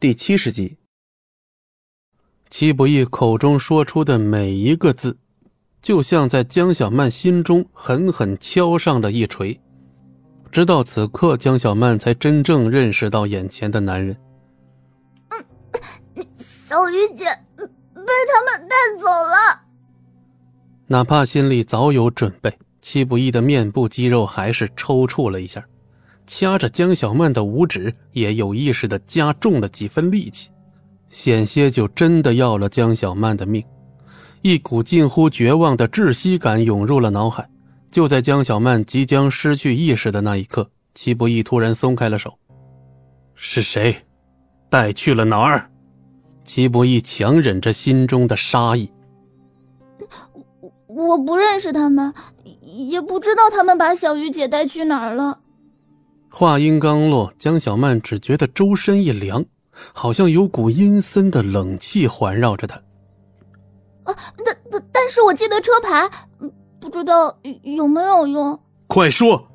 第七十集。戚不义口中说出的每一个字，就像在江小曼心中狠狠敲上了一锤。直到此刻，江小曼才真正认识到眼前的男人。嗯，小鱼姐被他们带走了。哪怕心里早有准备，戚不义的面部肌肉还是抽搐了一下，掐着江小曼的五指，也有意识的加重了几分力气。险些就真的要了江小曼的命，一股近乎绝望的窒息感涌入了脑海。就在江小曼即将失去意识的那一刻，齐不义突然松开了手。是谁，带去了哪儿？齐不义强忍着心中的杀意。我我不认识他们，也不知道他们把小鱼姐带去哪儿了。话音刚落，江小曼只觉得周身一凉。好像有股阴森的冷气环绕着她。啊，但但但是我记得车牌，不知道有没有用。快说！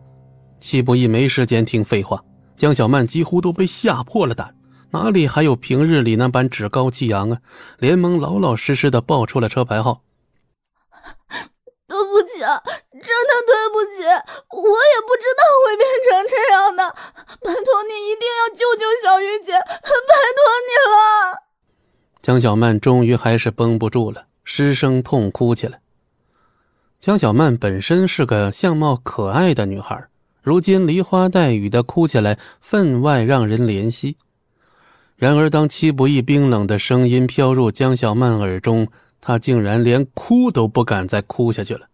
戚不义没时间听废话，江小曼几乎都被吓破了胆，哪里还有平日里那般趾高气扬啊？连忙老老实实的报出了车牌号。对不起啊，真的对不起，我也不知道会变成这救救小鱼姐，拜托你了。江小曼终于还是绷不住了，失声痛哭起来。江小曼本身是个相貌可爱的女孩，如今梨花带雨的哭起来，分外让人怜惜。然而，当戚不义冰冷的声音飘入江小曼耳中，她竟然连哭都不敢再哭下去了。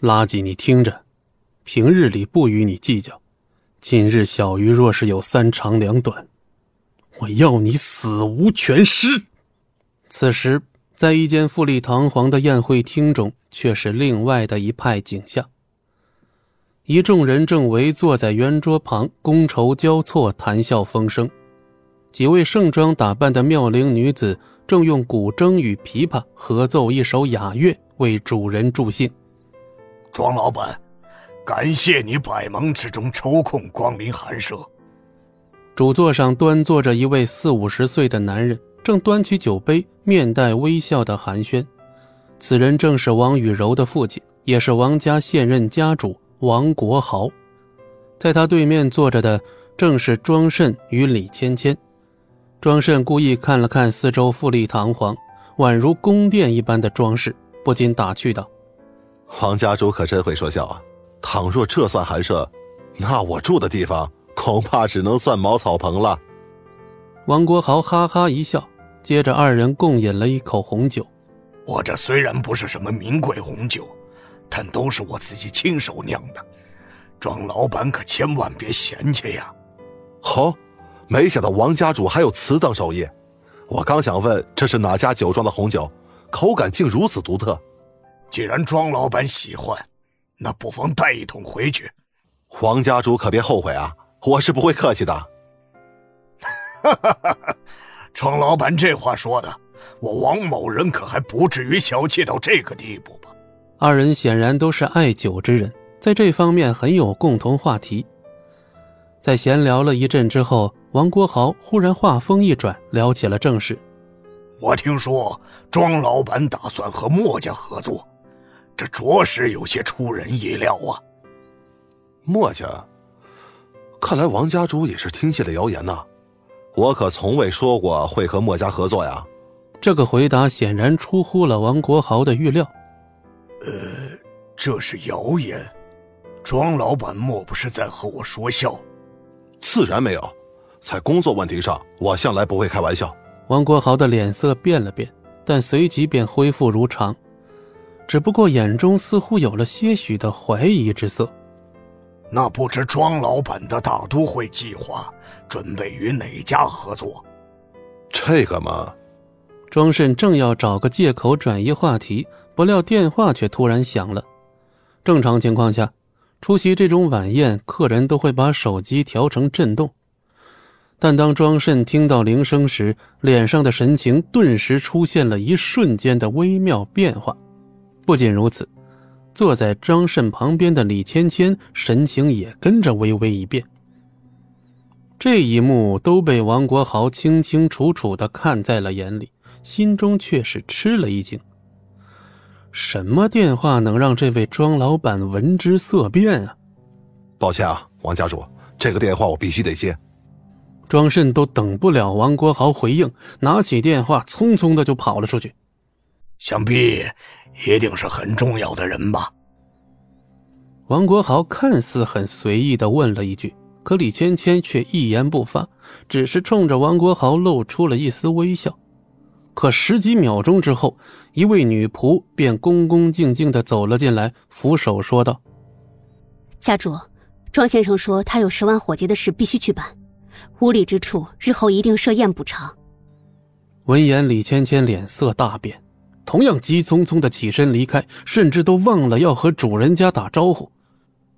垃圾，你听着，平日里不与你计较，今日小鱼若是有三长两短，我要你死无全尸。此时，在一间富丽堂皇的宴会厅中，却是另外的一派景象。一众人正围坐在圆桌旁，觥筹交错，谈笑风生。几位盛装打扮的妙龄女子。正用古筝与琵琶合奏一首雅乐，为主人助兴。庄老板，感谢你百忙之中抽空光临寒舍。主座上端坐着一位四五十岁的男人，正端起酒杯，面带微笑的寒暄。此人正是王雨柔的父亲，也是王家现任家主王国豪。在他对面坐着的正是庄慎与李芊芊。庄慎故意看了看四周富丽堂皇、宛如宫殿一般的装饰，不禁打趣道：“王家主可真会说笑啊！倘若这算寒舍，那我住的地方恐怕只能算茅草棚了。”王国豪哈哈一笑，接着二人共饮了一口红酒。我这虽然不是什么名贵红酒，但都是我自己亲手酿的，庄老板可千万别嫌弃呀！好。没想到王家主还有此等手艺，我刚想问这是哪家酒庄的红酒，口感竟如此独特。既然庄老板喜欢，那不妨带一桶回去。黄家主可别后悔啊，我是不会客气的。哈哈哈！庄老板这话说的，我王某人可还不至于小气到这个地步吧？二人显然都是爱酒之人，在这方面很有共同话题。在闲聊了一阵之后，王国豪忽然话锋一转，聊起了正事。我听说庄老板打算和墨家合作，这着实有些出人意料啊。墨家，看来王家主也是听信了谣言呐。我可从未说过会和墨家合作呀。这个回答显然出乎了王国豪的预料。呃，这是谣言，庄老板莫不是在和我说笑？自然没有，在工作问题上，我向来不会开玩笑。王国豪的脸色变了变，但随即便恢复如常，只不过眼中似乎有了些许的怀疑之色。那不知庄老板的大都会计划准备与哪家合作？这个嘛，庄慎正要找个借口转移话题，不料电话却突然响了。正常情况下。出席这种晚宴，客人都会把手机调成震动。但当庄慎听到铃声时，脸上的神情顿时出现了一瞬间的微妙变化。不仅如此，坐在张慎旁边的李芊芊神情也跟着微微一变。这一幕都被王国豪清清楚楚的看在了眼里，心中却是吃了一惊。什么电话能让这位庄老板闻之色变啊？抱歉啊，王家主，这个电话我必须得接。庄慎都等不了王国豪回应，拿起电话，匆匆的就跑了出去。想必一定是很重要的人吧？王国豪看似很随意的问了一句，可李芊芊却一言不发，只是冲着王国豪露出了一丝微笑。可十几秒钟之后，一位女仆便恭恭敬敬的走了进来，俯首说道：“家主，庄先生说他有十万火急的事必须去办，无礼之处日后一定设宴补偿。”闻言，李芊芊脸色大变，同样急匆匆的起身离开，甚至都忘了要和主人家打招呼。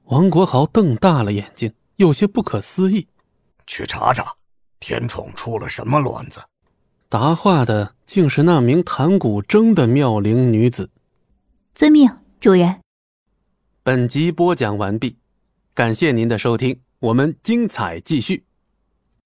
王国豪瞪大了眼睛，有些不可思议：“去查查，天宠出了什么乱子？”答话的竟是那名弹古筝的妙龄女子。遵命，主人。本集播讲完毕，感谢您的收听，我们精彩继续。